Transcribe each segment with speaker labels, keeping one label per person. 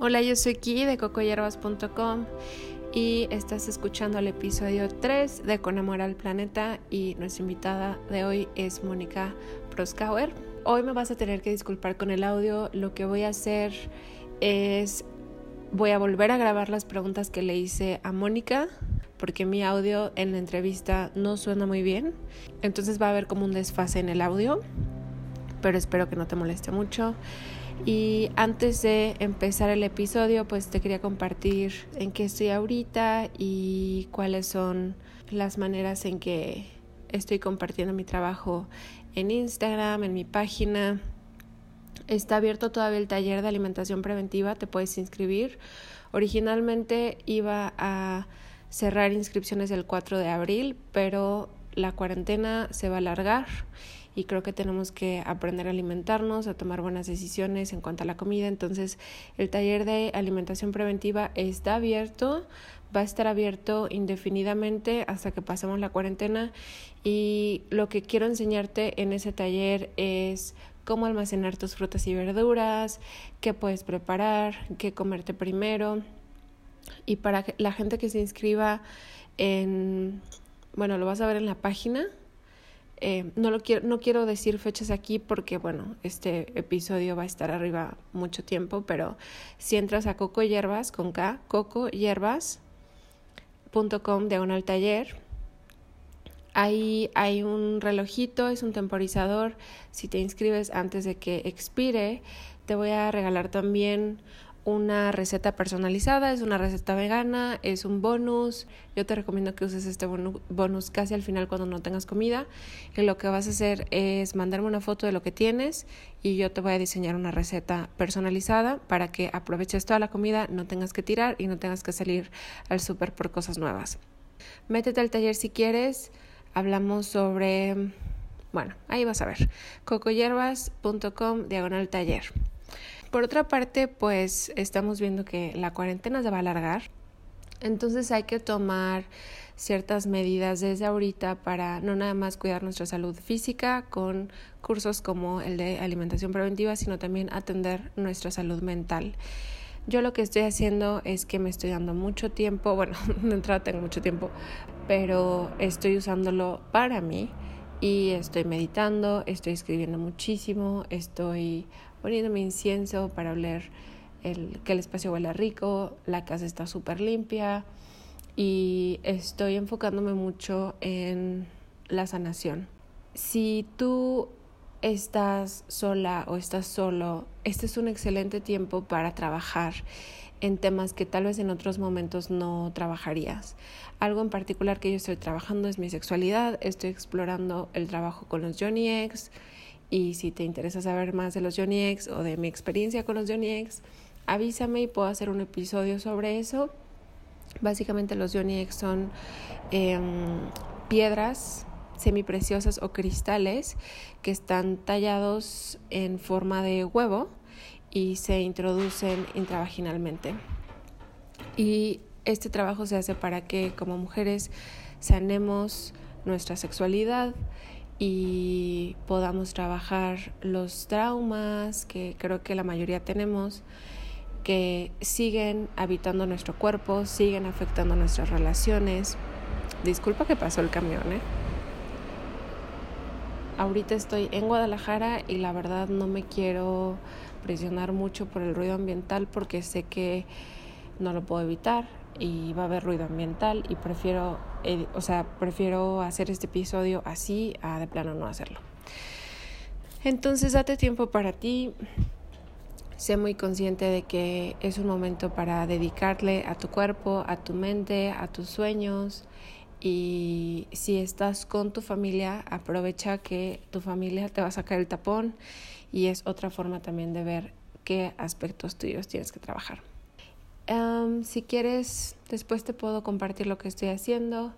Speaker 1: Hola, yo soy Ki de cocoyerbas.com y estás escuchando el episodio 3 de Con Amor al Planeta y nuestra invitada de hoy es Mónica Proskauer. Hoy me vas a tener que disculpar con el audio, lo que voy a hacer es voy a volver a grabar las preguntas que le hice a Mónica porque mi audio en la entrevista no suena muy bien, entonces va a haber como un desfase en el audio, pero espero que no te moleste mucho. Y antes de empezar el episodio, pues te quería compartir en qué estoy ahorita y cuáles son las maneras en que estoy compartiendo mi trabajo en Instagram, en mi página. Está abierto todavía el taller de alimentación preventiva, te puedes inscribir. Originalmente iba a cerrar inscripciones el 4 de abril, pero la cuarentena se va a alargar y creo que tenemos que aprender a alimentarnos, a tomar buenas decisiones en cuanto a la comida. Entonces, el taller de alimentación preventiva está abierto, va a estar abierto indefinidamente hasta que pasemos la cuarentena y lo que quiero enseñarte en ese taller es cómo almacenar tus frutas y verduras, qué puedes preparar, qué comerte primero. Y para la gente que se inscriba en, bueno, lo vas a ver en la página, eh, no, lo quiero, no quiero decir fechas aquí porque, bueno, este episodio va a estar arriba mucho tiempo, pero si entras a Coco Hierbas con K, cocohierbas.com diagonal taller, ahí hay un relojito, es un temporizador. Si te inscribes antes de que expire, te voy a regalar también una receta personalizada, es una receta vegana, es un bonus. Yo te recomiendo que uses este bonus casi al final cuando no tengas comida. Y lo que vas a hacer es mandarme una foto de lo que tienes y yo te voy a diseñar una receta personalizada para que aproveches toda la comida, no tengas que tirar y no tengas que salir al súper por cosas nuevas. Métete al taller si quieres. Hablamos sobre, bueno, ahí vas a ver, cocoyerbas.com diagonal taller. Por otra parte, pues estamos viendo que la cuarentena se va a alargar, entonces hay que tomar ciertas medidas desde ahorita para no nada más cuidar nuestra salud física con cursos como el de alimentación preventiva, sino también atender nuestra salud mental. Yo lo que estoy haciendo es que me estoy dando mucho tiempo, bueno, de entrada tengo mucho tiempo, pero estoy usándolo para mí y estoy meditando, estoy escribiendo muchísimo, estoy poniéndome incienso para oler el, que el espacio huela rico, la casa está súper limpia y estoy enfocándome mucho en la sanación. Si tú estás sola o estás solo, este es un excelente tiempo para trabajar en temas que tal vez en otros momentos no trabajarías. Algo en particular que yo estoy trabajando es mi sexualidad, estoy explorando el trabajo con los Johnny X y si te interesa saber más de los Johnny X o de mi experiencia con los Johnny X, avísame y puedo hacer un episodio sobre eso. Básicamente los Johnny X son eh, piedras semipreciosas o cristales que están tallados en forma de huevo y se introducen intravaginalmente. Y este trabajo se hace para que como mujeres sanemos nuestra sexualidad y podamos trabajar los traumas que creo que la mayoría tenemos que siguen habitando nuestro cuerpo, siguen afectando nuestras relaciones. Disculpa que pasó el camión, ¿eh? Ahorita estoy en Guadalajara y la verdad no me quiero presionar mucho por el ruido ambiental porque sé que no lo puedo evitar y va a haber ruido ambiental y prefiero, o sea, prefiero hacer este episodio así a de plano no hacerlo. Entonces date tiempo para ti, sé muy consciente de que es un momento para dedicarle a tu cuerpo, a tu mente, a tus sueños. Y si estás con tu familia, aprovecha que tu familia te va a sacar el tapón y es otra forma también de ver qué aspectos tuyos tienes que trabajar si quieres, después te puedo compartir lo que estoy haciendo,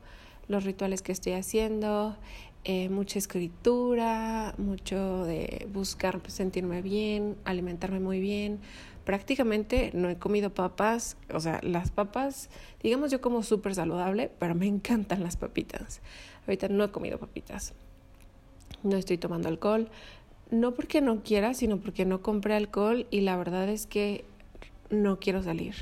Speaker 1: los rituales que estoy haciendo, eh, mucha escritura, mucho de buscar sentirme bien, alimentarme muy bien. Prácticamente no he comido papas, o sea, las papas, digamos yo como súper saludable, pero me encantan las papitas. Ahorita no he comido papitas. No estoy tomando alcohol, no porque no quiera, sino porque no compré alcohol y la verdad es que no quiero salir.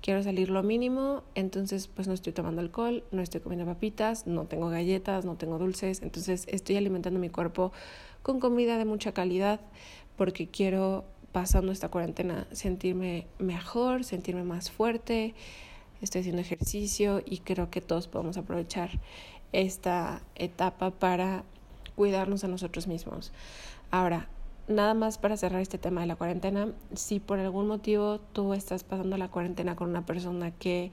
Speaker 1: Quiero salir lo mínimo, entonces pues no estoy tomando alcohol, no estoy comiendo papitas, no tengo galletas, no tengo dulces, entonces estoy alimentando mi cuerpo con comida de mucha calidad porque quiero pasando esta cuarentena sentirme mejor, sentirme más fuerte, estoy haciendo ejercicio y creo que todos podemos aprovechar esta etapa para cuidarnos a nosotros mismos. Ahora, nada más para cerrar este tema de la cuarentena, si por algún motivo tú estás pasando la cuarentena con una persona que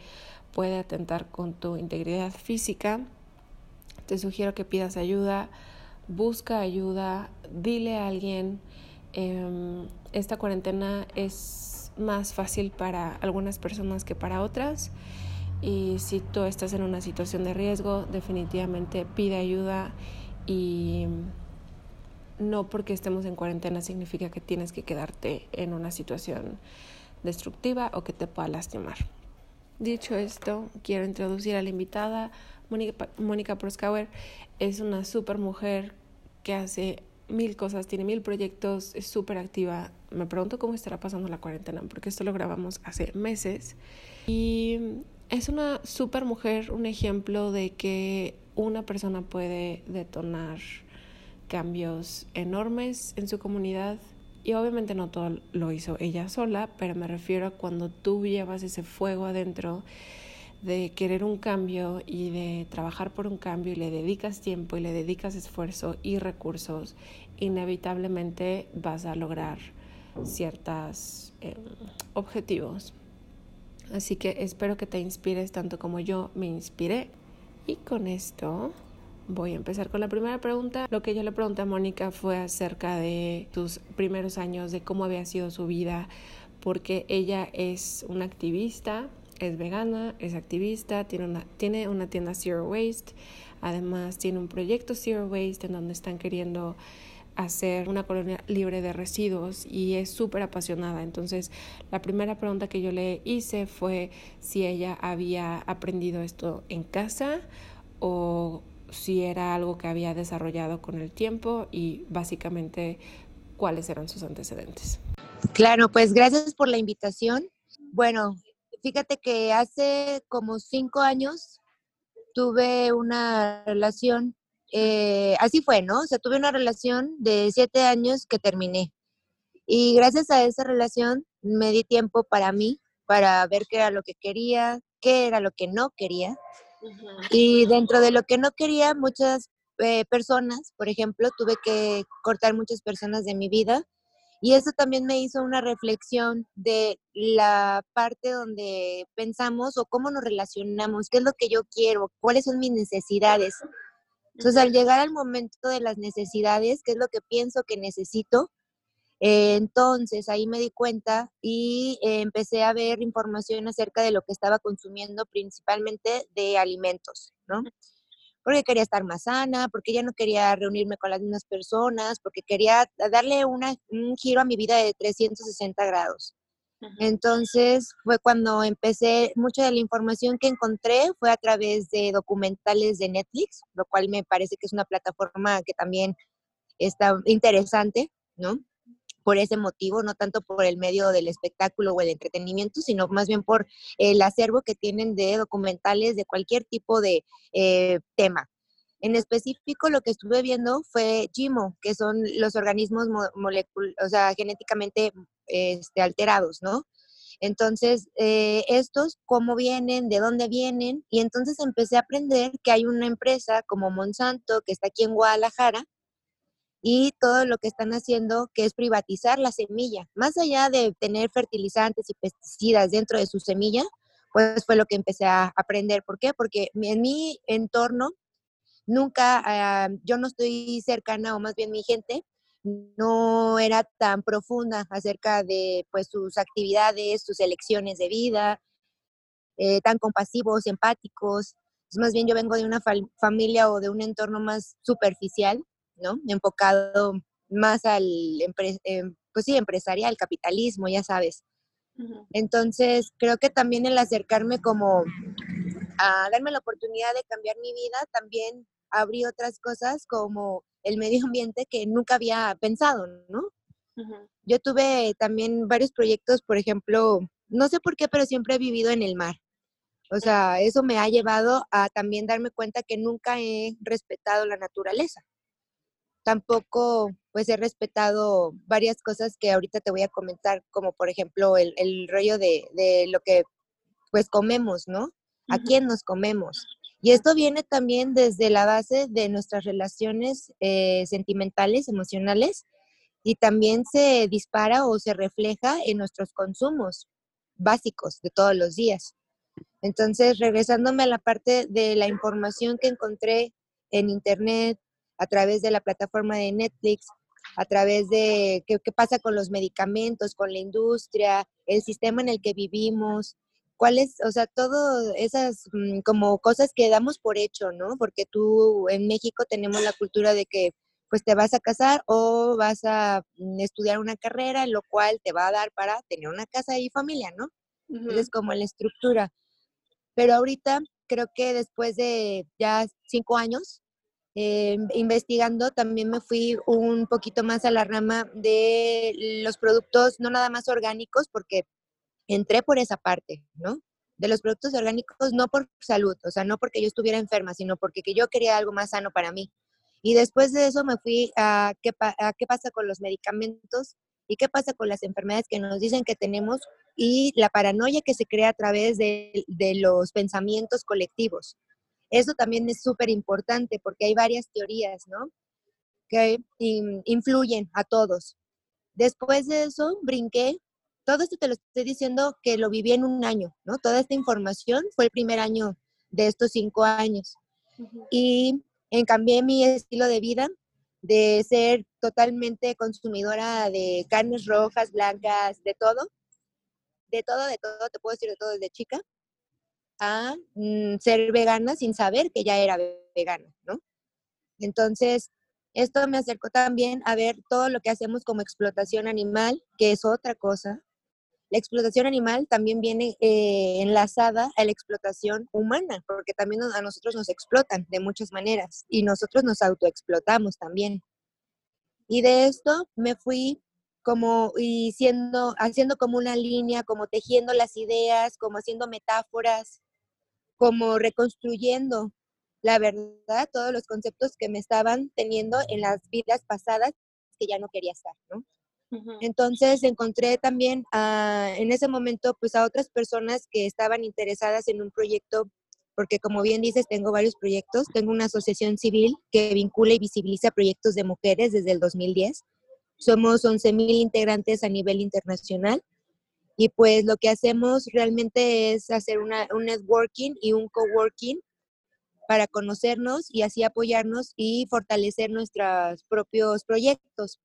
Speaker 1: puede atentar con tu integridad física, te sugiero que pidas ayuda, busca ayuda, dile a alguien. Em, esta cuarentena es más fácil para algunas personas que para otras. Y si tú estás en una situación de riesgo, definitivamente pide ayuda y no porque estemos en cuarentena significa que tienes que quedarte en una situación destructiva o que te pueda lastimar. Dicho esto, quiero introducir a la invitada. Mónica, Proskauer es una super mujer que hace mil cosas, tiene mil proyectos, es súper activa. Me pregunto cómo estará pasando la cuarentena, porque esto lo grabamos hace meses. Y es una super mujer, un ejemplo de que una persona puede detonar cambios enormes en su comunidad. Y obviamente no todo lo hizo ella sola, pero me refiero a cuando tú llevas ese fuego adentro de querer un cambio y de trabajar por un cambio y le dedicas tiempo y le dedicas esfuerzo y recursos, inevitablemente vas a lograr ciertos em, objetivos. Así que espero que te inspires tanto como yo me inspiré. Y con esto voy a empezar con la primera pregunta. Lo que yo le pregunté a Mónica fue acerca de sus primeros años, de cómo había sido su vida, porque ella es una activista, es vegana, es activista, tiene una, tiene una tienda Zero Waste, además tiene un proyecto Zero Waste en donde están queriendo hacer una colonia libre de residuos y es súper apasionada. Entonces, la primera pregunta que yo le hice fue si ella había aprendido esto en casa o si era algo que había desarrollado con el tiempo y básicamente cuáles eran sus antecedentes.
Speaker 2: Claro, pues gracias por la invitación. Bueno, fíjate que hace como cinco años tuve una relación, eh, así fue, ¿no? O sea, tuve una relación de siete años que terminé. Y gracias a esa relación me di tiempo para mí, para ver qué era lo que quería, qué era lo que no quería y dentro de lo que no quería, muchas eh, personas, por ejemplo, tuve que cortar muchas personas de mi vida. Y eso también me hizo una reflexión de la parte donde pensamos o cómo nos relacionamos, qué es lo que yo quiero, cuáles son mis necesidades. Entonces, al llegar al momento de las necesidades, qué es lo que pienso que necesito, entonces ahí me di cuenta y eh, empecé a ver información acerca de lo que estaba consumiendo, principalmente de alimentos, ¿no? Porque quería estar más sana, porque ya no quería reunirme con las mismas personas, porque quería darle un giro a mi vida de 360 grados. Entonces fue cuando empecé, mucha de la información que encontré fue a través de documentales de Netflix, lo cual me parece que es una plataforma que también está interesante, ¿no? Por ese motivo, no tanto por el medio del espectáculo o el entretenimiento, sino más bien por el acervo que tienen de documentales de cualquier tipo de eh, tema. En específico, lo que estuve viendo fue GIMO, que son los organismos o sea, genéticamente este, alterados, ¿no? Entonces, eh, estos, cómo vienen, de dónde vienen, y entonces empecé a aprender que hay una empresa como Monsanto, que está aquí en Guadalajara, y todo lo que están haciendo, que es privatizar la semilla. Más allá de tener fertilizantes y pesticidas dentro de su semilla, pues fue lo que empecé a aprender. ¿Por qué? Porque en mi entorno nunca, ah, yo no estoy cercana, o más bien mi gente, no era tan profunda acerca de pues sus actividades, sus elecciones de vida, eh, tan compasivos, empáticos. más bien yo vengo de una familia o de un entorno más superficial ¿no? Enfocado más al, em, pues sí, empresarial, capitalismo, ya sabes. Entonces, creo que también el acercarme como a darme la oportunidad de cambiar mi vida, también abrí otras cosas como el medio ambiente que nunca había pensado, ¿no? Yo tuve también varios proyectos, por ejemplo, No sé por qué, pero siempre he vivido en el mar. O sea, eso me ha llevado a también darme cuenta que nunca he respetado la naturaleza. Tampoco, pues, he respetado varias cosas que ahorita te voy a comentar, como por ejemplo el, el rollo de, de, lo que, pues, comemos, ¿no? ¿A quién nos comemos? Y esto viene también desde la base de nuestras relaciones eh, sentimentales, emocionales, y también se dispara o se refleja en nuestros consumos básicos de todos los días. Entonces, regresándome a la parte de la información que encontré en Internet, a través de la plataforma de Netflix, a través de qué, qué, pasa con los medicamentos, con la industria, el sistema en el que vivimos, cuáles, o sea, todas esas mm, como cosas que damos por hecho, ¿no? Porque tú en México tenemos la cultura de que pues te vas a casar o vas a mm, estudiar una carrera, lo cual te va a dar para tener una casa y familia, ¿no? Uh -huh. Como la estructura. Pero ahorita creo que después de ya cinco años eh, investigando, también me fui un poquito más a la rama de los productos, no nada más orgánicos, porque entré por esa parte, ¿no? De los productos orgánicos, no por salud, o sea, no porque yo estuviera enferma, sino porque yo quería algo más sano para mí. Y después de eso me fui a qué, pasa con los medicamentos y qué pasa con las enfermedades que nos dicen que tenemos y la paranoia que se crea a través de los pensamientos colectivos. Eso también es súper importante porque hay varias teorías, ¿no? Que influyen a todos. Después de eso, brinqué. Todo esto te lo estoy diciendo que lo viví en un año, ¿no? Toda esta información fue el primer año de estos cinco años. Uh -huh. Y cambié mi estilo de vida de ser totalmente consumidora de carnes rojas, blancas, de todo, de todo, de todo, te puedo decir de todo desde chica, a mm, ser vegana sin saber que ya era vegana, ¿no? Entonces, esto me acercó también a ver todo lo que hacemos como explotación animal, que es otra cosa. La explotación animal también viene eh, enlazada a la explotación humana, porque también a nosotros nos explotan de muchas maneras y nosotros nos autoexplotamos también. Y de esto me fui como y siendo, haciendo como una línea, como tejiendo las ideas, como haciendo metáforas, como reconstruyendo la verdad, todos los conceptos que me estaban teniendo en las vidas pasadas que ya no quería estar, ¿no? Uh -huh. Entonces encontré también a, en ese momento pues a otras personas que estaban interesadas en un proyecto, porque como bien dices, tengo varios proyectos, tengo una asociación civil que vincula y visibiliza proyectos de mujeres desde el 2010. Somos 11.000 integrantes a nivel internacional y pues lo que hacemos realmente es hacer una, un networking y un coworking para conocernos y así apoyarnos y fortalecer nuestros propios proyectos.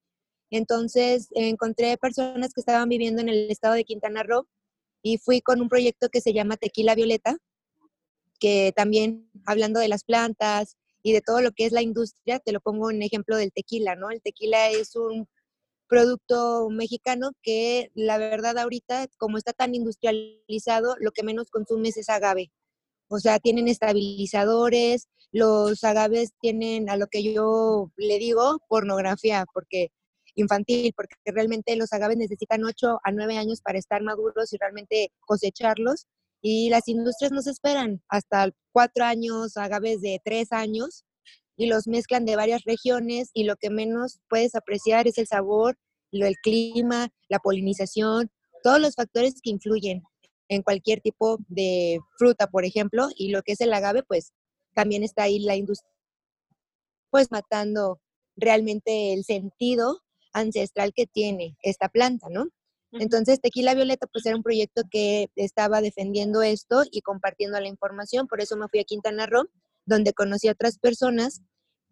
Speaker 2: Entonces encontré personas que estaban viviendo en el estado de Quintana Roo y fui con un proyecto que se llama Tequila Violeta, que también hablando de las plantas y de todo lo que es la industria, te lo pongo en ejemplo del tequila, ¿no? El tequila es un producto mexicano que la verdad ahorita, como está tan industrializado, lo que menos consumes es agave. O sea, tienen estabilizadores, los agaves tienen a lo que yo le digo pornografía, porque infantil, porque realmente los agaves necesitan 8 a 9 años para estar maduros y realmente cosecharlos. Y las industrias nos esperan hasta 4 años, agaves de 3 años, y los mezclan de varias regiones y lo que menos puedes apreciar es el sabor, lo, el clima, la polinización, todos los factores que influyen en cualquier tipo de fruta, por ejemplo, y lo que es el agave, pues también está ahí la industria, pues matando realmente el sentido ancestral que tiene esta planta, ¿no? Entonces, Tequila Violeta, pues era un proyecto que estaba defendiendo esto y compartiendo la información, por eso me fui a Quintana Roo, donde conocí a otras personas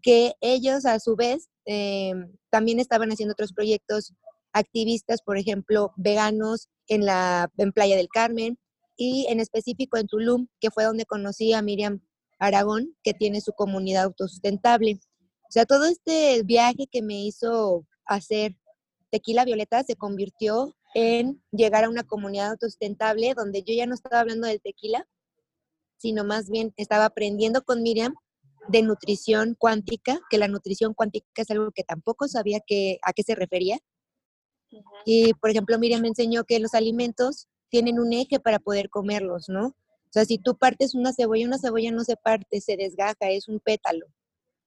Speaker 2: que ellos a su vez eh, también estaban haciendo otros proyectos activistas, por ejemplo, veganos en la en Playa del Carmen y en específico en Tulum, que fue donde conocí a Miriam Aragón, que tiene su comunidad autosustentable. O sea, todo este viaje que me hizo hacer Tequila Violeta se convirtió en llegar a una comunidad autosustentable donde yo ya no estaba hablando del tequila, sino más bien estaba aprendiendo con Miriam de nutrición cuántica, que la nutrición cuántica es algo que tampoco sabía que, a qué se refería. Uh -huh. Y, por ejemplo, Miriam me enseñó que los alimentos tienen un eje para poder comerlos, ¿no? O sea, si tú partes una cebolla, una cebolla no se parte, se desgaja, es un pétalo,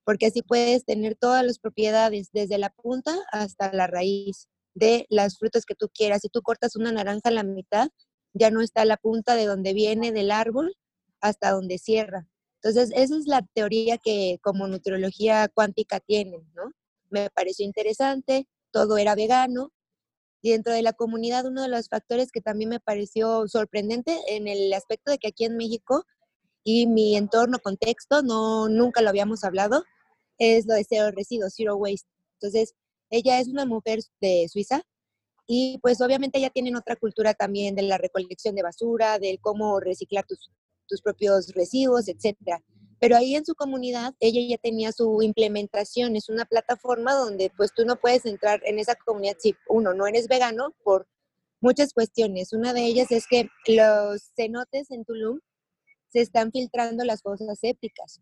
Speaker 2: porque así puedes tener todas las propiedades, desde la punta hasta la raíz de las frutas que tú quieras. Si tú cortas una naranja a la mitad, ya no está la punta de donde viene del árbol hasta donde cierra. Entonces, esa es la teoría que como nutriología cuántica tienen, ¿no? Me pareció interesante, todo era vegano. Dentro de la comunidad, uno de los factores que también me pareció sorprendente en el aspecto de que aquí en México y mi entorno, contexto, no, nunca lo habíamos hablado, es lo de cero residuos, zero waste. Entonces, ella es una mujer de Suiza y pues obviamente ya tienen otra cultura también de la recolección de basura, del cómo reciclar tus, tus propios residuos, etcétera. Pero ahí en su comunidad, ella ya tenía su implementación, es una plataforma donde pues tú no puedes entrar en esa comunidad si uno no eres vegano por muchas cuestiones. Una de ellas es que los cenotes en Tulum se están filtrando las fosas sépticas.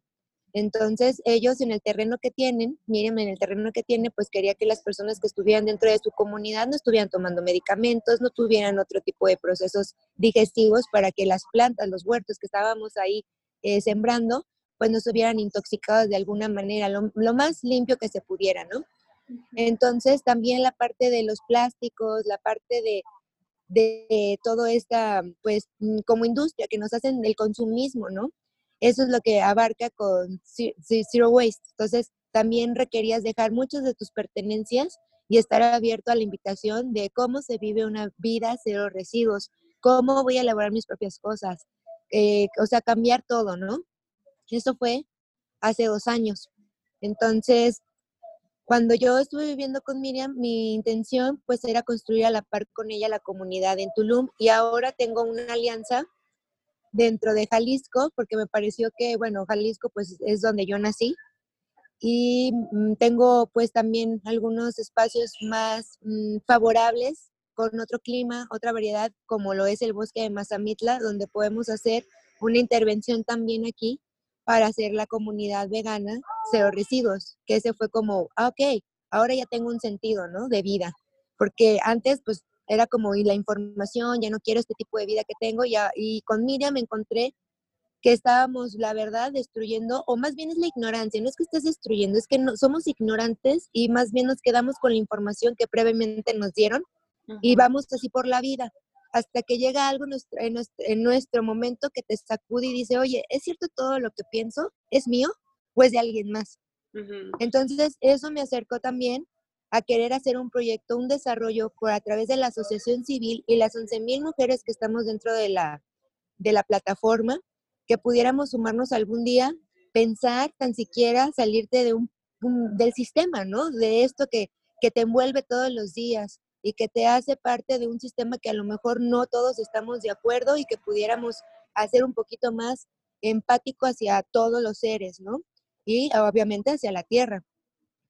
Speaker 2: Entonces, ellos en el terreno que tienen, miren, en el terreno que tiene, pues quería que las personas que estuvieran dentro de su comunidad no estuvieran tomando medicamentos, no tuvieran otro tipo de procesos digestivos para que las plantas, los huertos que estábamos ahí eh, sembrando, pues no estuvieran intoxicados de alguna manera, lo, más limpio que se pudiera, ¿no? Entonces, también la parte de los plásticos, la parte de, de todo esta, pues, mm, como industria que nos hacen el consumismo, ¿no? Eso es lo que abarca con Zero Waste. Entonces, también requerías dejar muchas de tus pertenencias y estar abierto a la invitación de cómo se vive una vida cero residuos, cómo voy a elaborar mis propias cosas, eh, o sea, cambiar todo, ¿no? Eso fue hace dos años. Entonces, cuando yo estuve viviendo con Miriam, mi intención pues era construir a la par con ella la comunidad en Tulum y ahora tengo una alianza dentro de Jalisco, porque me pareció que, bueno, Jalisco pues es donde yo nací y mm, tengo pues también algunos espacios más mm, favorables con otro clima, otra variedad, como lo es el bosque de Mazamitla, donde podemos hacer una intervención también aquí para hacer la comunidad vegana cero residuos, que ese fue como, ah, ok, ahora ya tengo un sentido, ¿no? De vida, porque antes pues era como, y la información, ya no quiero este tipo de vida que tengo, ya, y con Miriam me encontré que estábamos, la verdad, destruyendo, o más bien es la ignorancia, no es que estés destruyendo, es que no, somos ignorantes y más bien nos quedamos con la información que previamente nos dieron y vamos así por la vida, hasta que llega algo en nuestro, momento que te sacude y dice, oye, ¿es cierto todo lo que pienso? ¿Es mío o es de alguien más? Entonces, eso me acercó también a querer hacer un proyecto, un desarrollo por a través de la asociación civil y las 11.000 mujeres que estamos dentro de la, de la plataforma, que pudiéramos sumarnos algún día, pensar tan siquiera salirte de un, del sistema, ¿no? De esto que, que te envuelve todos los días y que te hace parte de un sistema que a lo mejor no todos estamos de acuerdo y que pudiéramos hacer un poquito más empático hacia todos los seres, ¿no? Y obviamente hacia la tierra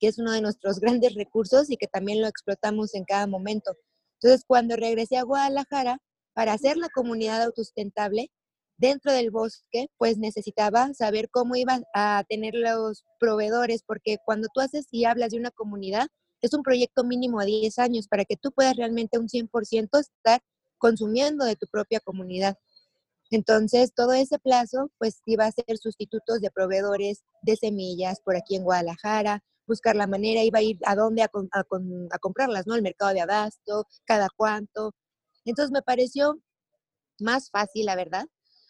Speaker 2: que es uno de nuestros grandes recursos y que también lo explotamos en cada momento. Entonces, cuando regresé a Guadalajara para hacer la comunidad autosustentable dentro del bosque, pues necesitaba saber cómo iban a tener los proveedores, porque cuando tú haces y hablas de una comunidad, es un proyecto mínimo a 10 años para que tú puedas realmente un 100% estar consumiendo de tu propia comunidad. Entonces, todo ese plazo, pues iba a ser sustitutos de proveedores de semillas por aquí en Guadalajara, buscar la manera, iba a ir a dónde a, comprarlas, ¿no? El mercado de abasto, cada cuánto. Entonces me pareció más fácil, la verdad,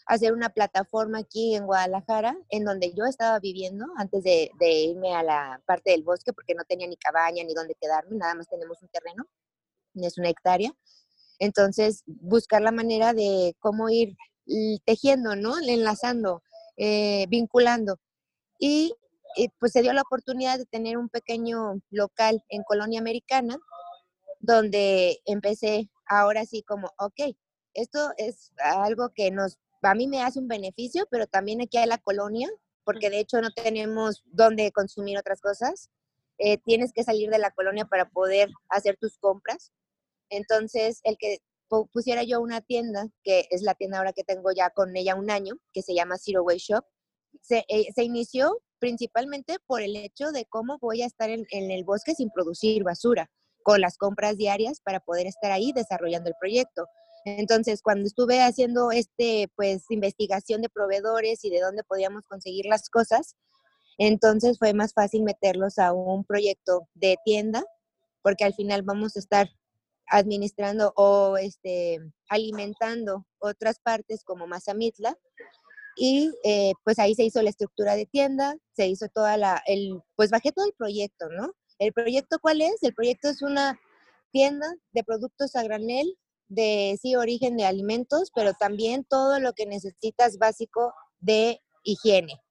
Speaker 2: hacer una plataforma aquí en Guadalajara, en donde yo estaba viviendo antes de, irme a la parte del bosque, porque no tenía ni cabaña ni dónde quedarme, nada más tenemos un terreno, es una hectárea. Entonces, buscar la manera de cómo ir tejiendo, ¿no? Enlazando, eh, vinculando. Y y pues se dio la oportunidad de tener un pequeño local en Colonia Americana, donde empecé ahora sí como, ok, esto es algo que nos, a mí me hace un beneficio, pero también aquí hay la colonia, porque de hecho no tenemos dónde consumir otras cosas. Eh, tienes que salir de la colonia para poder hacer tus compras. Entonces, el que pusiera yo una tienda, que es la tienda ahora que tengo ya con ella un año, que se llama Zero Way Shop, se, eh, se inició principalmente por el hecho de cómo voy a estar en, el bosque sin producir basura, con las compras diarias para poder estar ahí desarrollando el proyecto. Entonces, cuando estuve haciendo este, pues, investigación de proveedores y de dónde podíamos conseguir las cosas, entonces fue más fácil meterlos a un proyecto de tienda, porque al final vamos a estar administrando o este, alimentando otras partes como Mazamitla. Y eh, pues ahí se hizo la estructura de tienda, se hizo toda la, el, pues bajé todo el proyecto, ¿no? ¿El proyecto cuál es? El proyecto es una tienda de productos a granel de sí origen de alimentos, pero también todo lo que necesitas básico de higiene.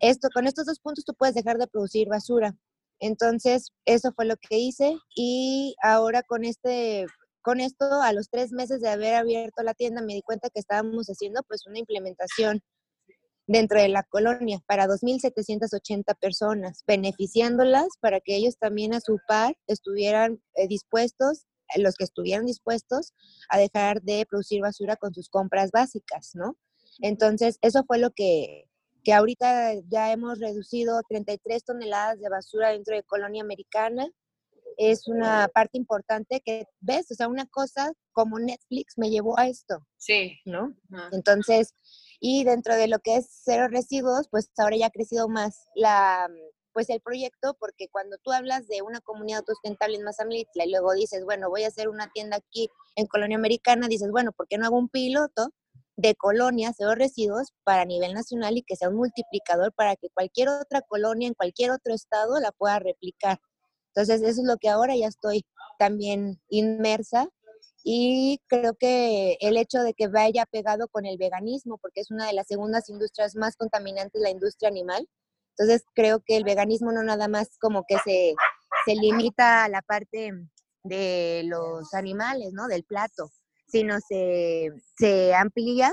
Speaker 2: Esto, con estos dos puntos tú puedes dejar de producir basura. Entonces, eso fue lo que hice y ahora con este, con esto, a los tres meses de haber abierto la tienda, me di cuenta que estábamos haciendo pues una implementación dentro de la colonia para 2.780 personas, beneficiándolas para que ellos también a su par estuvieran eh, dispuestos, eh, los que estuvieran dispuestos a dejar de producir basura con sus compras básicas, ¿no? Entonces, eso fue lo que, que ahorita ya hemos reducido 33 toneladas de basura dentro de Colonia Americana. Es una parte importante que, ves, o sea, una cosa como Netflix me llevó a esto.
Speaker 1: Sí.
Speaker 2: ¿No? Entonces, y dentro de lo que es cero residuos, pues ahora ya ha crecido más la, pues el proyecto, porque cuando tú hablas de una comunidad autosustentable en Mazamitla y luego dices, bueno, voy a hacer una tienda aquí en Colonia Americana, dices, bueno, ¿por qué no hago un piloto de colonias de residuos para nivel nacional y que sea un multiplicador para que cualquier otra colonia en cualquier otro estado la pueda replicar. Entonces, eso es lo que ahora ya estoy también inmersa y creo que el hecho de que vaya pegado con el veganismo, porque es una de las segundas industrias más contaminantes, la industria animal. Entonces, creo que el veganismo no nada más como que se, se limita a la parte de los animales, ¿no? Del plato, sino se, se amplía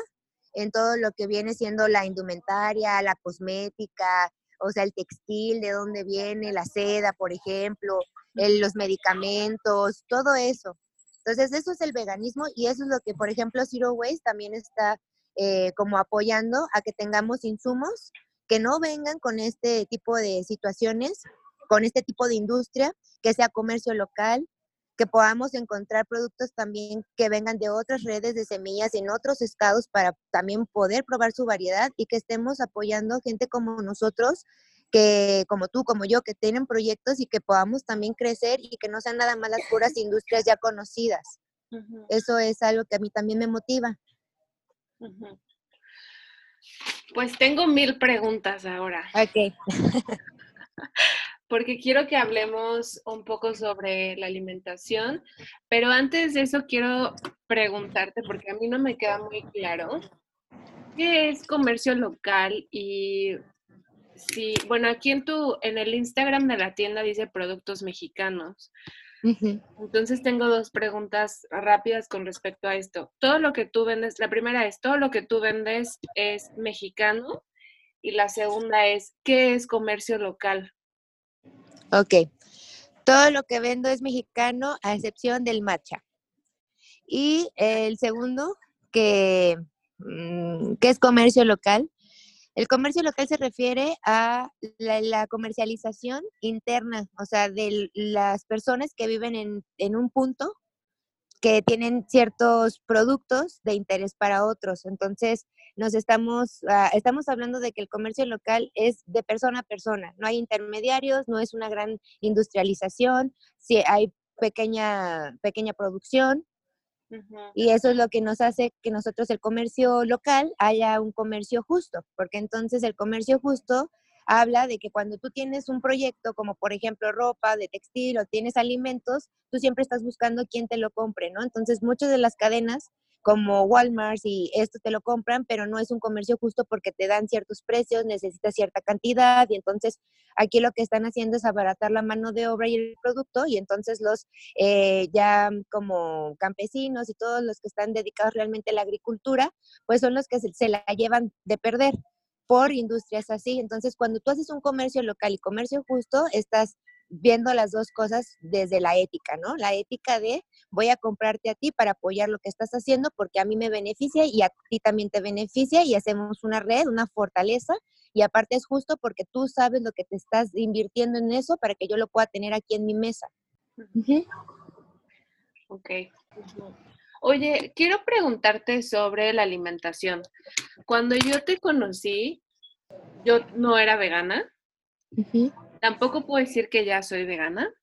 Speaker 2: en todo lo que viene siendo la indumentaria, la cosmética, o sea, el textil, de dónde viene, la seda, por ejemplo, los medicamentos, todo eso. Entonces, eso es el veganismo y eso es lo que, por ejemplo, Zero Waste también está eh, como apoyando a que tengamos insumos que no vengan con este tipo de situaciones, con este tipo de industria, que sea comercio local, que podamos encontrar productos también que vengan de otras redes de semillas en otros estados para también poder probar su variedad y que estemos apoyando gente como nosotros, que como tú, como yo, que tienen proyectos y que podamos también crecer y que no sean nada más las puras industrias ya conocidas. Eso es algo que a mí también me motiva.
Speaker 1: Pues tengo mil preguntas ahora.
Speaker 2: Ok.
Speaker 1: porque quiero que hablemos un poco sobre la alimentación, pero antes de eso quiero preguntarte, porque a mí no me queda muy claro, ¿qué es comercio local? Y si, bueno, aquí en tu, en el Instagram de la tienda dice productos mexicanos. Entonces tengo dos preguntas rápidas con respecto a esto. Todo lo que tú vendes, la primera es, ¿todo lo que tú vendes es mexicano? Y la segunda es, ¿qué es comercio local?
Speaker 2: Ok. Todo lo que vendo es mexicano a excepción del matcha. Y el segundo, que, mm, que es comercio local. El comercio local se refiere a la, comercialización interna, o sea, de las personas que viven en, en un punto que tienen ciertos productos de interés para otros. Entonces, nos estamos, ah, estamos hablando de que el comercio local es de persona a persona, no hay intermediarios, no es una gran industrialización, sí hay pequeña, pequeña producción. Y eso es lo que nos hace que nosotros el comercio local haya un comercio justo, porque entonces el comercio justo habla de que cuando tú tienes un proyecto como por ejemplo ropa, de textil o tienes alimentos, tú siempre estás buscando quién te lo compre, ¿no? Entonces muchas de las cadenas como Walmart y esto te lo compran, pero no es un comercio justo porque te dan ciertos precios, necesitas cierta cantidad y entonces aquí lo que están haciendo es abaratar la mano de obra y el producto y entonces los eh, ya como campesinos y todos los que están dedicados realmente a la agricultura, pues son los que se la llevan de perder por industrias así. Entonces, cuando tú haces un comercio local y comercio justo, estás viendo las dos cosas desde la ética, ¿no? La ética de voy a comprarte a ti para apoyar lo que estás haciendo porque a mí me beneficia y a ti también te beneficia y hacemos una red, una fortaleza y aparte es justo porque tú sabes lo que te estás invirtiendo en eso para que yo lo pueda tener aquí en mi mesa.
Speaker 1: Ok.
Speaker 3: Oye, quiero preguntarte sobre la alimentación. Cuando yo te conocí, yo no era vegana. Tampoco puedo decir que ya soy vegana,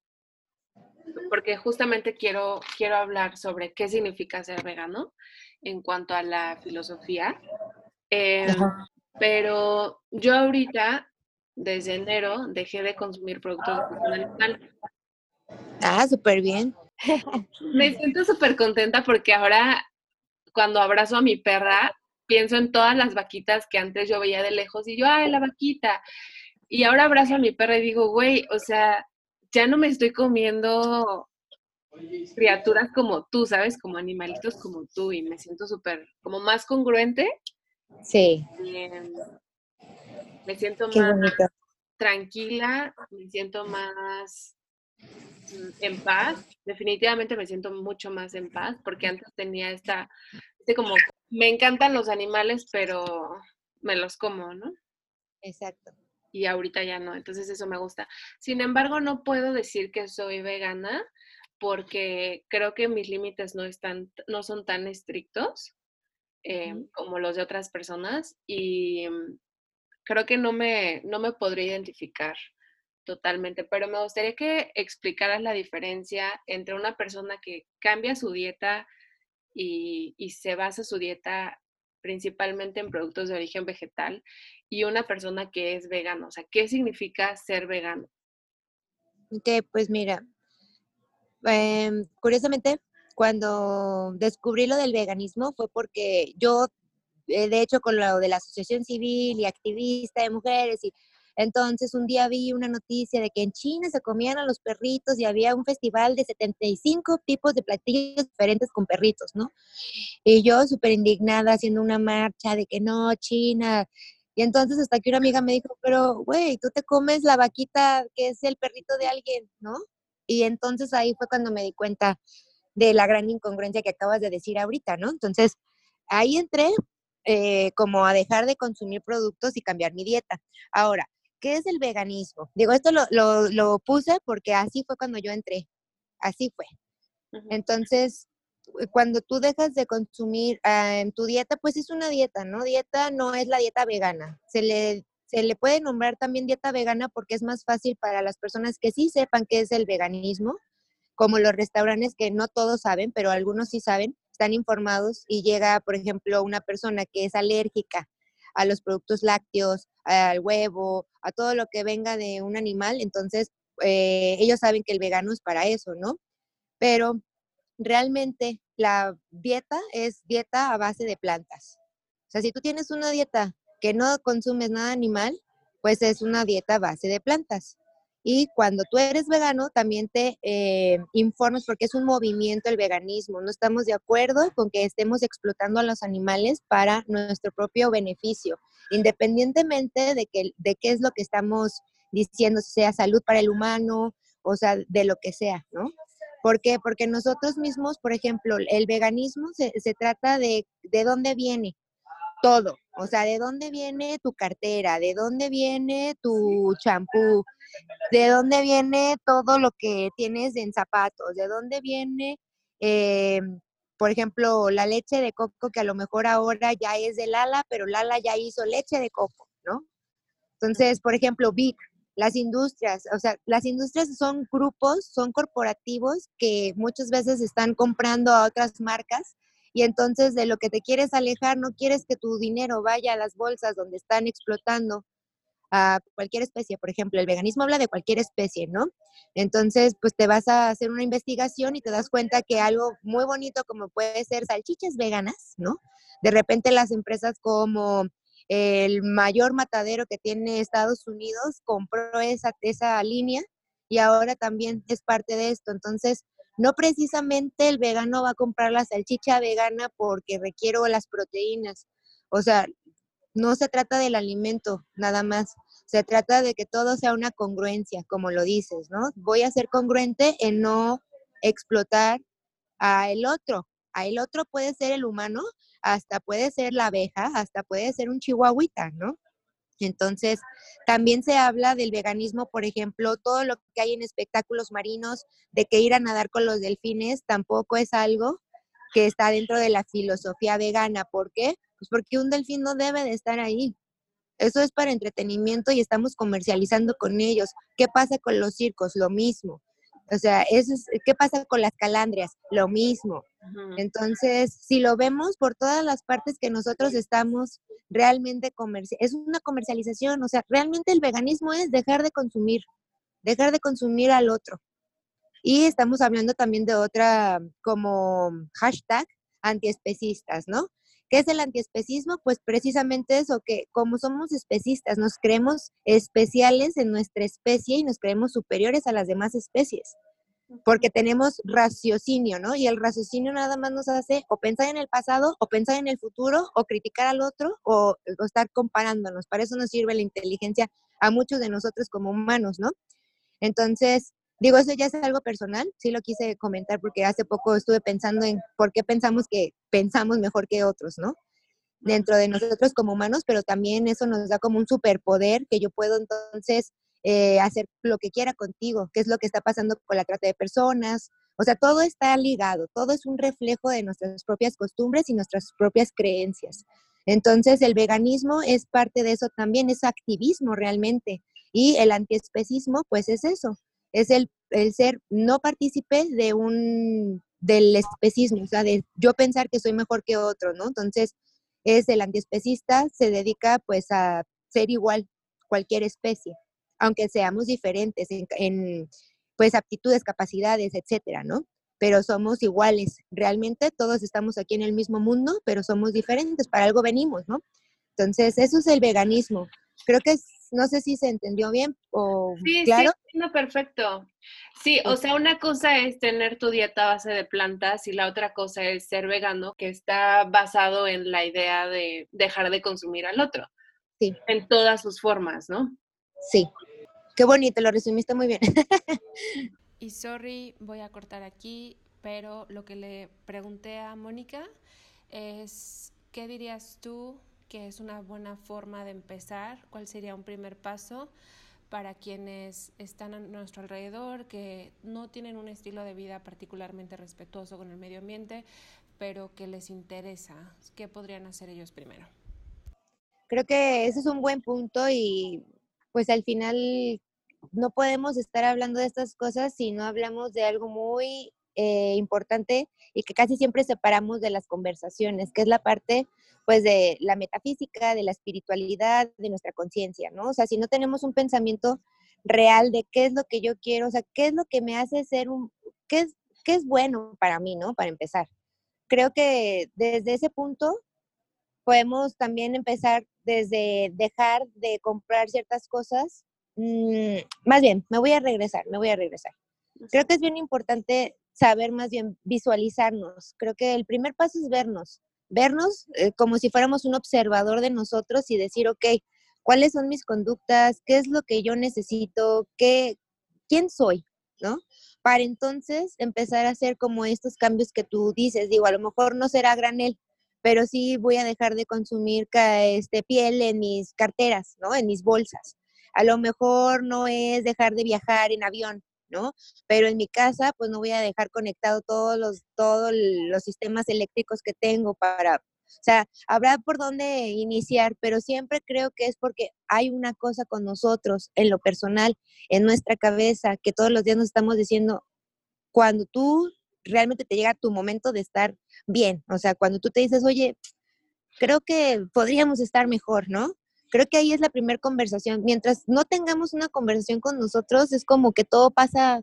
Speaker 3: porque justamente quiero, quiero hablar sobre qué significa ser vegano en cuanto a la filosofía. Em, pero yo ahorita, desde enero, dejé de consumir productos de animal.
Speaker 2: Ah, súper bien.
Speaker 3: Me siento súper contenta porque ahora cuando abrazo a mi perra, pienso en todas las vaquitas que antes yo veía de lejos y yo, ay, la vaquita. Y ahora abrazo a mi perra y digo, güey, o sea, ya no me estoy comiendo criaturas como tú, ¿sabes? Como animalitos como tú y me siento súper, como más congruente.
Speaker 2: Sí.
Speaker 3: Me siento más tranquila, me siento más Mm, en paz, definitivamente me siento mucho más en paz, porque antes tenía esta, este como, me encantan los animales, pero me los como, ¿no?
Speaker 2: Exacto.
Speaker 3: Y ahorita ya no, entonces eso me gusta. Sin embargo, no puedo decir que soy vegana porque creo que mis límites no, están, no son tan estrictos eh, como los de otras personas y mm, creo que no me, no me podría identificar Totalmente, pero me gustaría que explicaras la diferencia entre una persona que cambia su dieta y, se basa su dieta principalmente en productos de origen vegetal y una persona que es vegana. O sea, ¿qué significa ser vegano?
Speaker 2: Ok, pues mira, em, curiosamente, cuando descubrí lo del veganismo fue porque yo, eh, de hecho, con lo de la asociación civil y activista de mujeres y entonces un día vi una noticia de que en China se comían a los perritos y había un festival de 75 tipos de platillos diferentes con perritos, ¿no? Y yo súper indignada haciendo una marcha de que no, China. Y entonces hasta que una amiga me dijo, pero güey, tú te comes la vaquita que es el perrito de alguien, ¿no? Y entonces ahí fue cuando me di cuenta de la gran incongruencia que acabas de decir ahorita, ¿no? Entonces ahí entré eh, como a dejar de consumir productos y cambiar mi dieta. Ahora, ¿qué es el veganismo? Digo, esto lo, lo, puse porque así fue cuando yo entré, así fue. Entonces, cuando tú dejas de consumir ah, en tu dieta, pues es una dieta, ¿no? Dieta no es la dieta vegana. Se le, se le puede nombrar también dieta vegana porque es más fácil para las personas que sí sepan qué es el veganismo, como los restaurantes que no todos saben, pero algunos sí saben, están informados y llega, por ejemplo, una persona que es alérgica a los productos lácteos, al huevo, a todo lo que venga de un animal, entonces eh, ellos saben que el vegano es para eso, ¿no? Pero realmente la dieta es dieta a base de plantas. O sea, si tú tienes una dieta que no consumes nada animal, pues es una dieta a base de plantas. Y cuando tú eres vegano, también te eh, informas porque es un movimiento el veganismo. No estamos de acuerdo con que estemos explotando a los animales para nuestro propio beneficio, independientemente de, que, de qué es lo que estamos diciendo, sea salud para el humano, o sea, de lo que sea, ¿no? ¿Por qué? Porque nosotros mismos, por ejemplo, el veganismo se, trata de de dónde viene todo, o sea, de dónde viene tu cartera, de dónde viene tu champú, de dónde viene todo lo que tienes en zapatos, de dónde viene, eh, por ejemplo, la leche de coco que a lo mejor ahora ya es de Lala, pero Lala ya hizo leche de coco, ¿no? Entonces, por ejemplo, Vic, las industrias, o sea, las industrias son grupos, son corporativos que muchas veces están comprando a otras marcas y entonces de lo que te quieres alejar, no quieres que tu dinero vaya a las bolsas donde están explotando a cualquier especie. Por ejemplo, el veganismo habla de cualquier especie, ¿no? Entonces, pues te vas a hacer una investigación y te das cuenta que algo muy bonito como puede ser salchichas veganas, ¿no? De repente las empresas como el mayor matadero que tiene Estados Unidos compró esa, línea y ahora también es parte de esto. Entonces, no precisamente el vegano va a comprar la salchicha vegana porque requiero las proteínas. O sea, no se trata del alimento nada más, se trata de que todo sea una congruencia, como lo dices, ¿no? Voy a ser congruente en no explotar a el otro. A el otro puede ser el humano, hasta puede ser la abeja, hasta puede ser un chihuahuita, ¿no? Entonces, también se habla del veganismo, por ejemplo, todo lo que hay en espectáculos marinos, de que ir a nadar con los delfines tampoco es algo que está dentro de la filosofía vegana. ¿Por qué? Pues porque un delfín no debe de estar ahí. Eso es para entretenimiento y estamos comercializando con ellos. ¿Qué pasa con los circos? Lo mismo. O sea, eso es, ¿qué pasa con las calandrias? Lo mismo. Entonces, si lo vemos por todas las partes que nosotros estamos realmente comercializando, es una comercialización, o sea, realmente el veganismo es dejar de consumir, dejar de consumir al otro. Y estamos hablando también de otra como hashtag antiespecistas, ¿no? ¿Qué es el antiespecismo? Pues precisamente eso, que como somos especistas, nos creemos especiales en nuestra especie y nos creemos superiores a las demás especies, porque tenemos raciocinio, ¿no? Y el raciocinio nada más nos hace o pensar en el pasado, o pensar en el futuro, o criticar al otro, o, o estar comparándonos. Para eso nos sirve la inteligencia a muchos de nosotros como humanos, ¿no? Entonces, Digo, eso ya es algo personal, sí lo quise comentar porque hace poco estuve pensando en por qué pensamos que pensamos mejor que otros, ¿no? Dentro de nosotros como humanos, pero también eso nos da como un superpoder que yo puedo entonces eh, hacer lo que quiera contigo, que es lo que está pasando con la trata de personas. O sea, todo está ligado, todo es un reflejo de nuestras propias costumbres y nuestras propias creencias. Entonces, el veganismo es parte de eso también, es activismo realmente. Y el antiespecismo, pues es eso, es el, ser no partícipe de un, del especismo, o sea, de yo pensar que soy mejor que otro, ¿no? Entonces, es el antiespecista, se dedica pues a ser igual cualquier especie, aunque seamos diferentes en, en pues aptitudes, capacidades, etcétera, ¿no? Pero somos iguales. Realmente todos estamos aquí en el mismo mundo, pero somos diferentes. Para algo venimos, ¿no? Entonces, eso es el veganismo. Creo que no sé si se entendió bien o
Speaker 1: sí,
Speaker 2: claro.
Speaker 1: Sí, perfecto. Sí, o sea, una cosa es tener tu dieta a base de plantas y la otra cosa es ser vegano, que está basado en la idea de dejar de consumir al otro.
Speaker 2: Sí.
Speaker 1: En todas sus formas, ¿no?
Speaker 2: Sí. Qué bonito, lo resumiste muy bien.
Speaker 1: y sorry, voy a cortar aquí, pero lo que le pregunté a Mónica es, ¿qué dirías tú que es una buena forma de empezar, cuál sería un primer paso para quienes están a nuestro alrededor, que no tienen un estilo de vida particularmente respetuoso con el medio ambiente, pero que les interesa. ¿Qué podrían hacer ellos primero?
Speaker 2: Creo que ese es un buen punto y pues al final no podemos estar hablando de estas cosas si no hablamos de algo muy eh, importante y que casi siempre separamos de las conversaciones, que es la parte pues de la metafísica, de la espiritualidad, de nuestra conciencia, ¿no? O sea, si no tenemos un pensamiento real de qué es lo que yo quiero, o sea, qué es lo que me hace ser un, qué es, qué es bueno para mí, ¿no? Para empezar. Creo que desde ese punto podemos también empezar desde dejar de comprar ciertas cosas. Mm, más bien, me voy a regresar, me voy a regresar. Creo que es bien importante saber más bien visualizarnos. Creo que el primer paso es vernos, vernos eh, como si fuéramos un observador de nosotros y decir, ok, ¿cuáles son mis conductas? ¿Qué es lo que yo necesito? ¿Qué, ¿Quién soy? ¿No? Para entonces empezar a hacer como estos cambios que tú dices. Digo, a lo mejor no será granel, pero sí voy a dejar de consumir este, piel en mis carteras, ¿no? En mis bolsas. A lo mejor no es dejar de viajar en avión, ¿no? Pero en mi casa, pues no voy a dejar conectado todos los, todos los sistemas eléctricos que tengo para, o sea, habrá por dónde iniciar, pero siempre creo que es porque hay una cosa con nosotros, en lo personal, en nuestra cabeza, que todos los días nos estamos diciendo, cuando tú realmente te llega tu momento de estar bien, o sea, cuando tú te dices, oye, creo que podríamos estar mejor, ¿no? Creo que ahí es la primera conversación. Mientras no tengamos una conversación con nosotros, es como que todo pasa,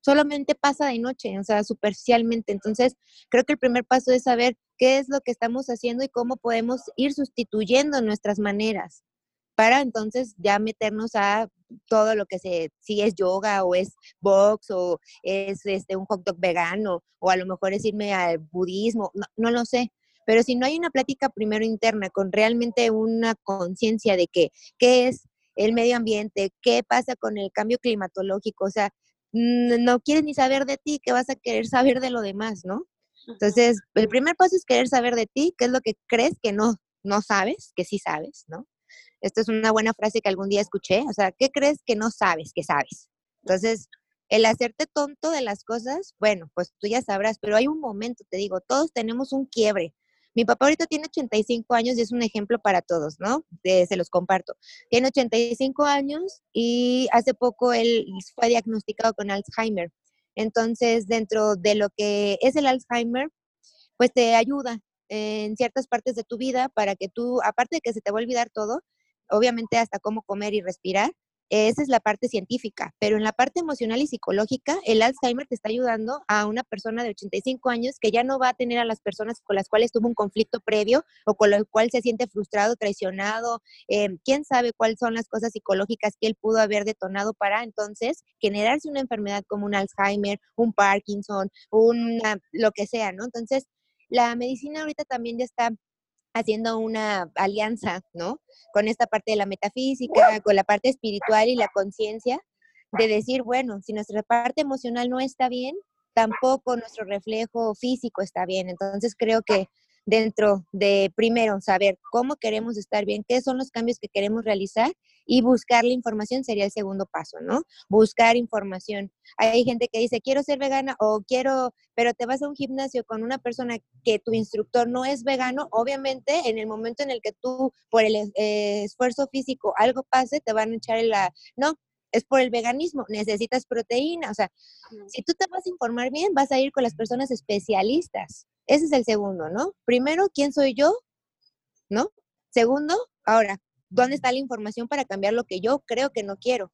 Speaker 2: solamente pasa de noche, o sea, superficialmente. Entonces, creo que el primer paso es saber qué es lo que estamos haciendo y cómo podemos ir sustituyendo nuestras maneras para entonces ya meternos a todo lo que se, si es yoga o es box o es este, un hot dog vegano o a lo mejor es irme al budismo, no, no lo sé, pero si no hay una plática primero interna con realmente una conciencia de que, qué es el medio ambiente, qué pasa con el cambio climatológico, o sea, no quieres ni saber de ti, ¿qué vas a querer saber de lo demás, no? Entonces, el primer paso es querer saber de ti, qué es lo que crees que no, no sabes, que sí sabes, ¿no? Esta es una buena frase que algún día escuché, o sea, ¿qué crees que no sabes que sabes? Entonces, el hacerte tonto de las cosas, bueno, pues tú ya sabrás, pero hay un momento, te digo, todos tenemos un quiebre. Mi papá ahorita tiene 85 años y es un ejemplo para todos, ¿no? se los comparto. Tiene 85 años y hace poco él fue diagnosticado con Alzheimer. Entonces, dentro de lo que es el Alzheimer, pues te ayuda en ciertas partes de tu vida para que tú, aparte de que se te va a olvidar todo, obviamente hasta cómo comer y respirar, esa es la parte científica, pero en la parte emocional y psicológica, el Alzheimer te está ayudando a una persona de 85 años que ya no va a tener a las personas con las cuales tuvo un conflicto previo o con lo cual se siente frustrado, traicionado, eh, quién sabe cuáles son las cosas psicológicas que él pudo haber detonado para entonces generarse una enfermedad como un Alzheimer, un Parkinson, una, lo que sea, ¿no? Entonces, la medicina ahorita también ya está haciendo una alianza, ¿no? Con esta parte de la metafísica, con la parte espiritual y la conciencia, de decir, bueno, si nuestra parte emocional no está bien, tampoco nuestro reflejo físico está bien. Entonces creo que dentro de primero saber cómo queremos estar bien, qué son los cambios que queremos realizar y buscar la información sería el segundo paso, ¿no? Buscar información. Hay gente que dice, quiero ser vegana o quiero, pero te vas a un gimnasio con una persona que tu instructor no es vegano, obviamente en el momento en el que tú por el eh, esfuerzo físico algo pase, te van a echar la, no, es por el veganismo, necesitas proteína, o sea, si tú te vas a informar bien, vas a ir con las personas especialistas. Ese es el segundo, ¿no? Primero, ¿quién soy yo? ¿No? Segundo, ahora, ¿dónde está la información para cambiar lo que yo creo que no quiero?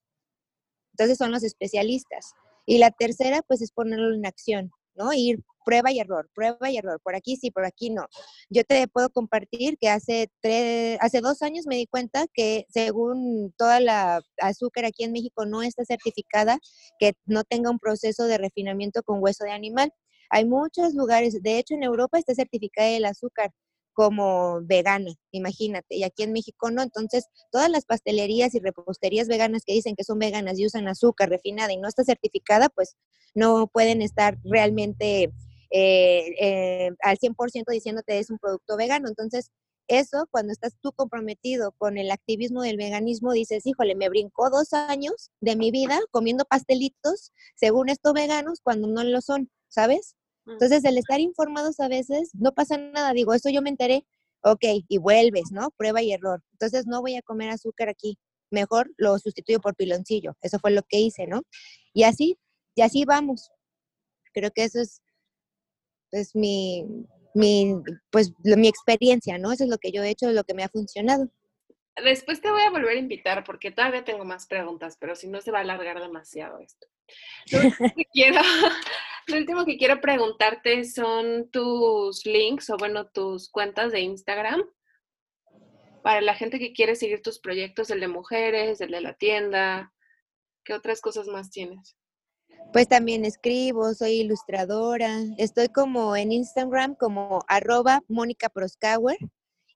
Speaker 2: Entonces son los especialistas. Y la tercera, pues es ponerlo en acción, ¿no? Ir prueba y error, prueba y error, por aquí sí, por aquí no. Yo te puedo compartir que hace, tres, hace dos años me di cuenta que según toda la azúcar aquí en México no está certificada que no tenga un proceso de refinamiento con hueso de animal. Hay muchos lugares, de hecho en Europa está certificada el azúcar como vegana, imagínate, y aquí en México no, entonces todas las pastelerías y reposterías veganas que dicen que son veganas y usan azúcar refinada y no está certificada, pues no pueden estar realmente eh, eh, al 100% diciéndote es un producto vegano, entonces eso, cuando estás tú comprometido con el activismo del veganismo, dices, híjole, me brincó dos años de mi vida comiendo pastelitos, según estos veganos, cuando no lo son, ¿sabes? Entonces, el estar informados a veces no pasa nada. Digo, esto yo me enteré, ok, y vuelves, ¿no? Prueba y error. Entonces, no voy a comer azúcar aquí. Mejor lo sustituyo por piloncillo. Eso fue lo que hice, ¿no? Y así, y así vamos. Creo que eso es, es mi, mi, pues, mi experiencia, ¿no? Eso es lo que yo he hecho, lo que me ha funcionado.
Speaker 3: Después te voy a volver a invitar porque todavía tengo más preguntas, pero si no se va a alargar demasiado esto. Lo que quiero, lo último que quiero preguntarte son tus links o bueno, tus cuentas de Instagram para la gente que quiere seguir tus proyectos, el de mujeres, el de la tienda. ¿Qué otras cosas más tienes?
Speaker 2: Pues también escribo, soy ilustradora. Estoy como en Instagram como arroba Mónica Proskauer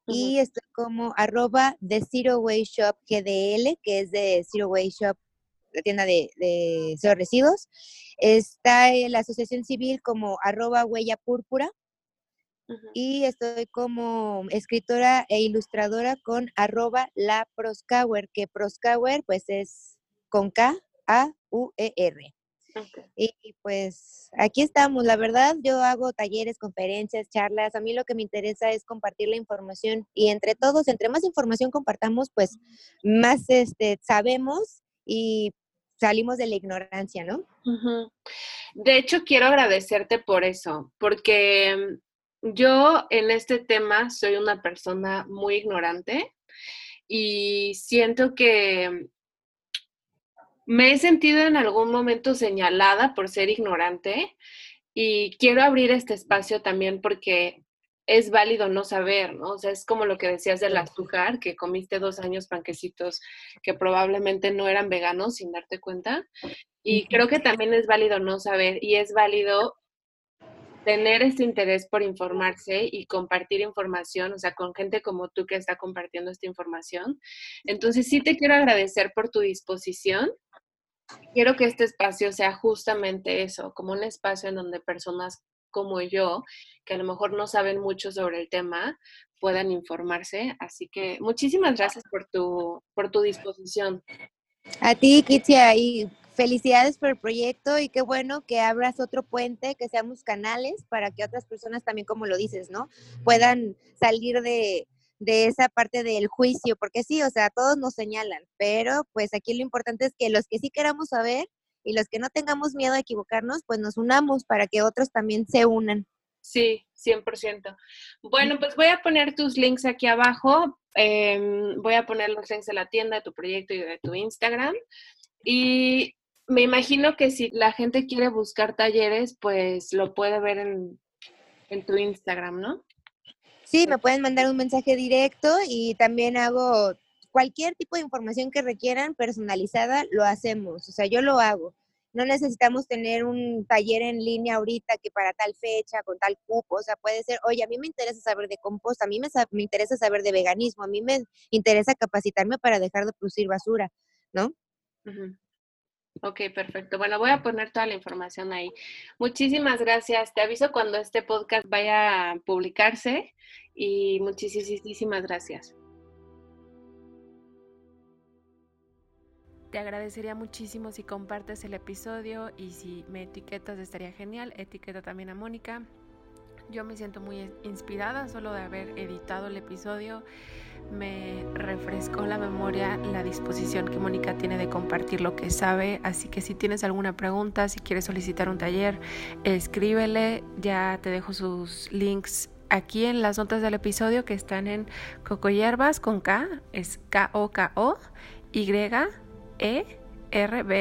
Speaker 2: y estoy como arroba The Zero Way Shop GDL, que es de Zero Way Shop, la tienda de, de cero residuos. Está la asociación civil como arroba Huella Púrpura. Y estoy como escritora e ilustradora con arroba la Proskauer, que Proskauer pues es con K A U E R. Y, pues aquí estamos, la verdad, yo hago talleres, conferencias, charlas, a mí lo que me interesa es compartir la información y entre todos, entre más información compartamos, pues más este, sabemos y salimos de la ignorancia, ¿no?
Speaker 3: De hecho, quiero agradecerte por eso, porque yo en este tema soy una persona muy ignorante y siento que me he sentido en algún momento señalada por ser ignorante y quiero abrir este espacio también porque es válido no saber, ¿no? O sea, es como lo que decías del azúcar, que comiste dos años panquecitos que probablemente no eran veganos sin darte cuenta. Y creo que también es válido no saber y es válido tener este interés por informarse y compartir información, o sea, con gente como tú que está compartiendo esta información. Entonces, sí te quiero agradecer por tu disposición. Quiero que este espacio sea justamente eso, como un espacio en donde personas como yo, que a lo mejor no saben mucho sobre el tema, puedan informarse. Así que muchísimas gracias por tu, por tu disposición.
Speaker 2: A ti, Kitia, y felicidades por el proyecto y qué bueno que abras otro puente, que seamos canales para que otras personas también, como lo dices, ¿no? Puedan salir de, de esa parte del juicio, porque sí, o sea, todos nos señalan, pero pues aquí lo importante es que los que sí queramos saber y los que no tengamos miedo a equivocarnos, pues nos unamos para que otros también se unan.
Speaker 1: Sí, 100%. Bueno, pues voy a poner tus links aquí abajo. Em, voy a poner los links de la tienda, de tu proyecto y de tu Instagram. Y me imagino que si la gente quiere buscar talleres, pues lo puede ver en, en tu Instagram, ¿no?
Speaker 2: Sí, me pueden mandar un mensaje directo y también hago cualquier tipo de información que requieran personalizada, lo hacemos. O sea, yo lo hago. No necesitamos tener un taller en línea ahorita que para tal fecha, con tal cupo. O sea, puede ser, oye, a mí me interesa saber de compost, a mí me, interesa saber de veganismo, a mí me interesa capacitarme para dejar de producir basura, ¿no?
Speaker 1: Ok, perfecto. Bueno, voy a poner toda la información ahí. Muchísimas gracias. Te aviso cuando este podcast vaya a publicarse y muchísimas gracias. Te agradecería muchísimo si compartes el episodio y si me etiquetas estaría genial. Etiqueta también a Mónica. Yo me siento muy inspirada solo de haber editado el episodio. Me refrescó la memoria la disposición que Mónica tiene de compartir lo que sabe. Así que si tienes alguna pregunta, si quieres solicitar un taller, escríbele. Ya te dejo sus links aquí en las notas del episodio que están en Coco Hierbas con K, es K-O-K-O, Y-E-R-B-A-S,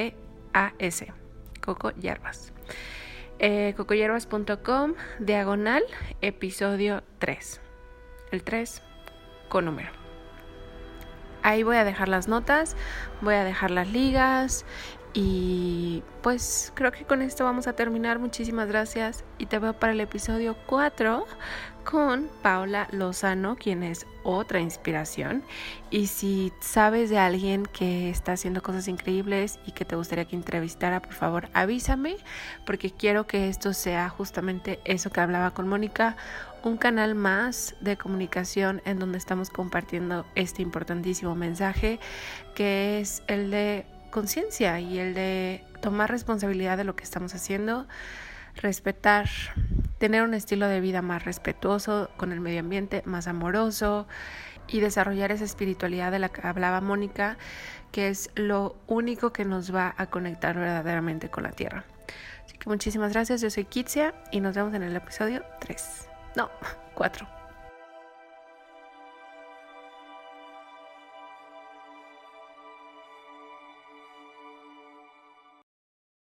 Speaker 1: Coco Hierbas. Eh, cocoyerbas.com, diagonal, episodio 3. El 3 con número. Ahí voy a dejar las notas, voy a dejar las ligas y pues creo que con esto vamos a terminar. Muchísimas gracias y te veo para el episodio 4 con Paula Lozano, quien es otra inspiración. Y si sabes de alguien que está haciendo cosas increíbles y que te gustaría que entrevistara, por favor avísame, porque quiero que esto sea justamente eso que hablaba con Mónica, un canal más de comunicación en donde estamos compartiendo este importantísimo mensaje, que es el de conciencia y el de tomar responsabilidad de lo que estamos haciendo, respetar, tener un estilo de vida más respetuoso con el medio ambiente, más amoroso y desarrollar esa espiritualidad de la que hablaba Mónica, que es lo único que nos va a conectar verdaderamente con la tierra. Así que muchísimas gracias, yo soy Kitsia y nos vemos en el episodio 3. No, 4.